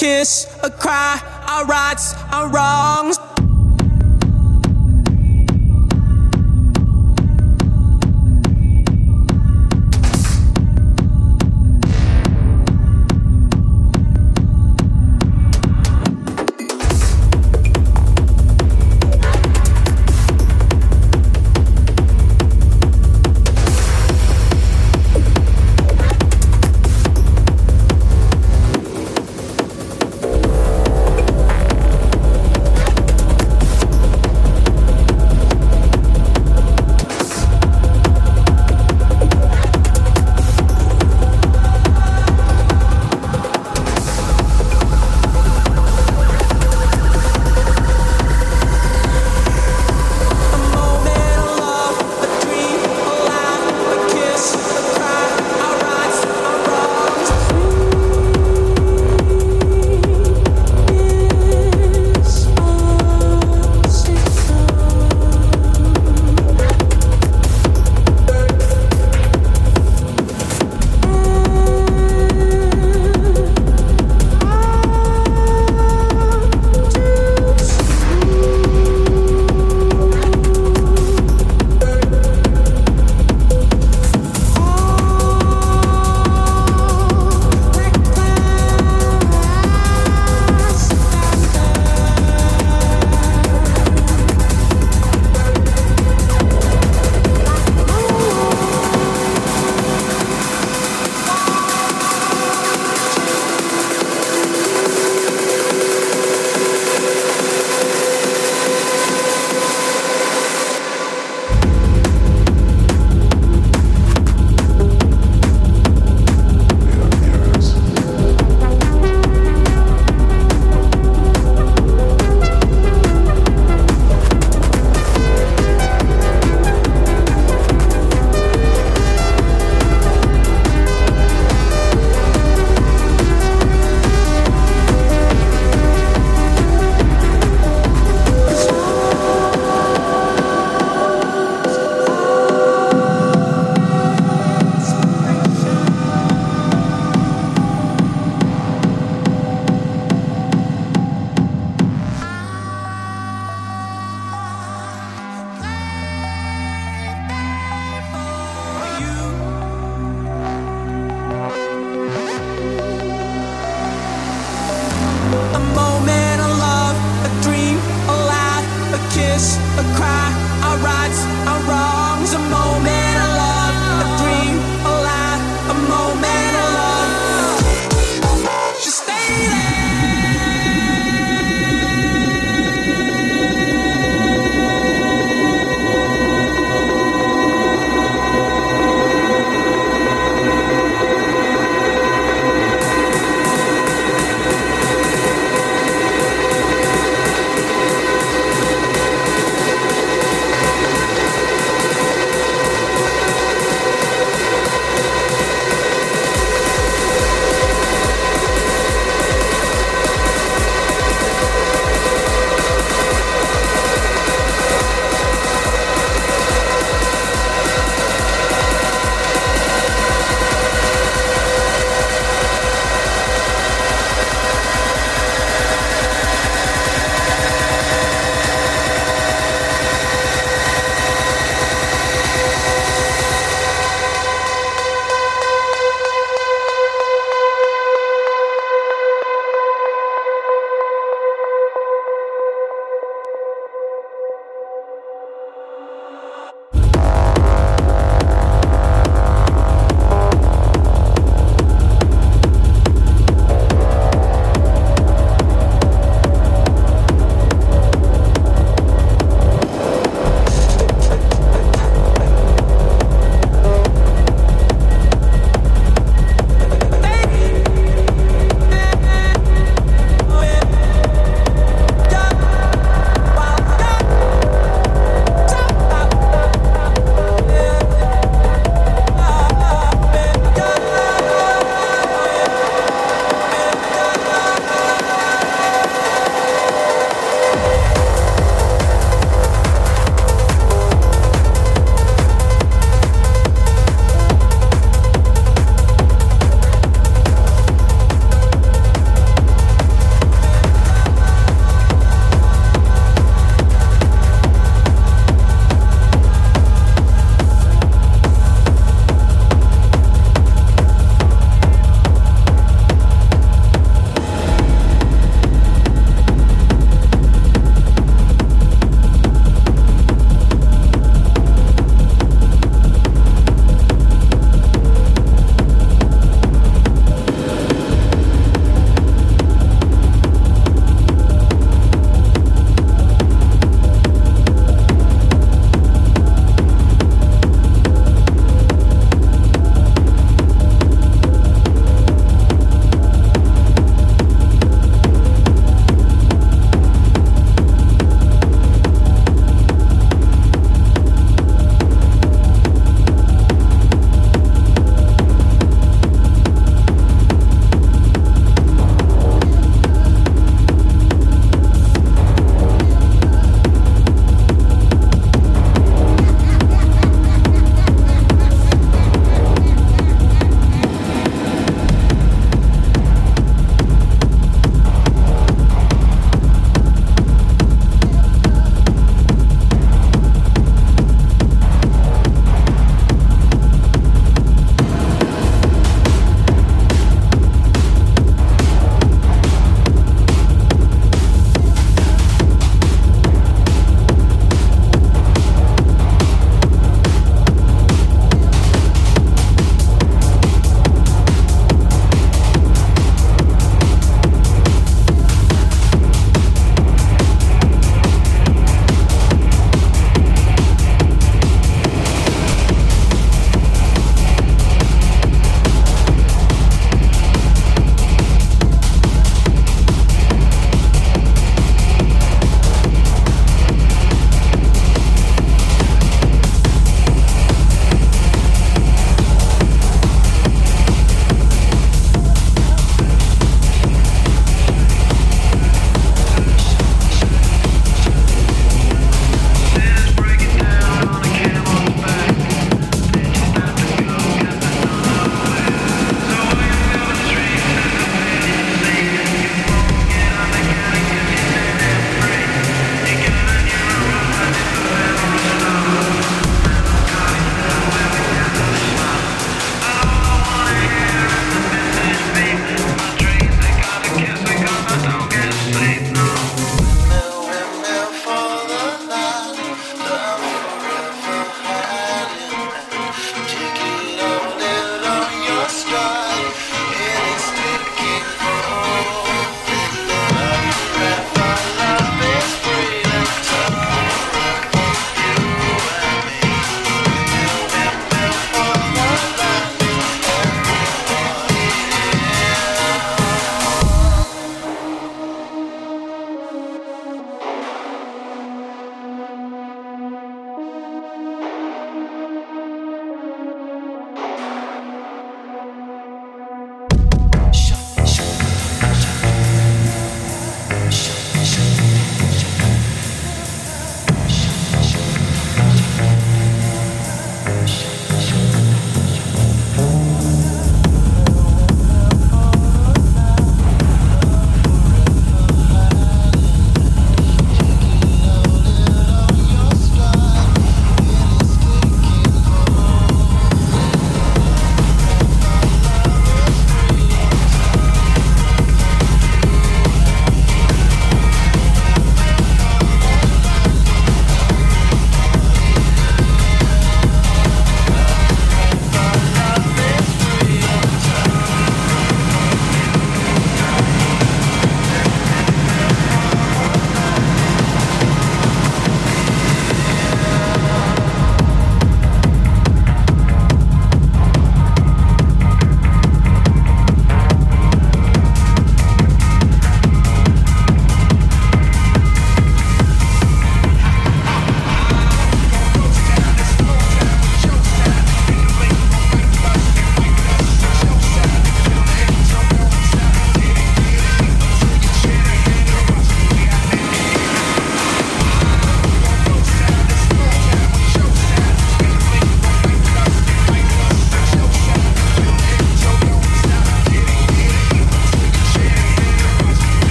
kiss, a cry, our rights, our wrongs.